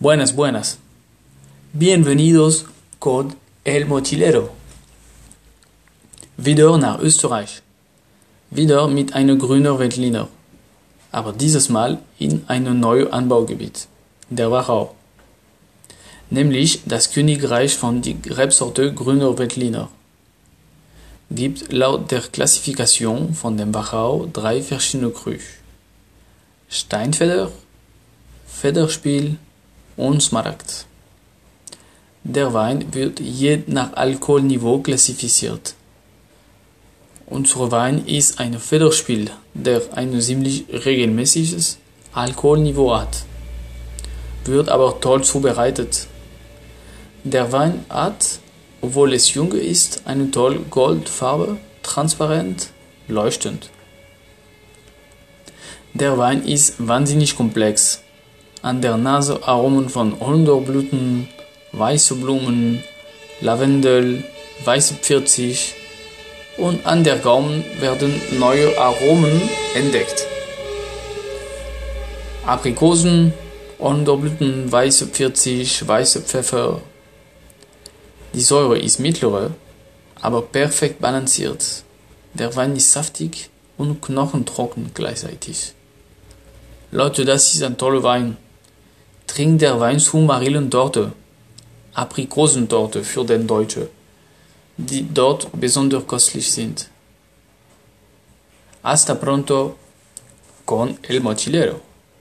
Buenas, buenas. Bienvenidos con El Mochilero. Wieder nach Österreich. Wieder mit einem grünen Veltliner. Aber dieses Mal in einem neuen Anbaugebiet, der Wachau. Nämlich das Königreich von der Rebsorte Grüner Veltliner. Gibt laut der Klassifikation von dem Wachau drei verschiedene Krüche. Steinfeder, Federspiel und Smaragd. Der Wein wird je nach Alkoholniveau klassifiziert. Unser Wein ist ein Federspiel, der ein ziemlich regelmäßiges Alkoholniveau hat, wird aber toll zubereitet. Der Wein hat, obwohl es jung ist, eine tolle Goldfarbe, transparent, leuchtend. Der Wein ist wahnsinnig komplex an der Nase Aromen von Holunderblüten, weiße Blumen, Lavendel, weiße Pfirsich und an der Gaumen werden neue Aromen entdeckt. Aprikosen, Holunderblüten, weiße Pfirsich, weiße Pfeffer. Die Säure ist mittlere, aber perfekt balanciert. Der Wein ist saftig und knochentrocken gleichzeitig. Leute, das ist ein toller Wein trinkt der Wein zu Marillentorte, Aprikosentorte für den Deutsche, die dort besonders köstlich sind. Hasta pronto con el mochilero.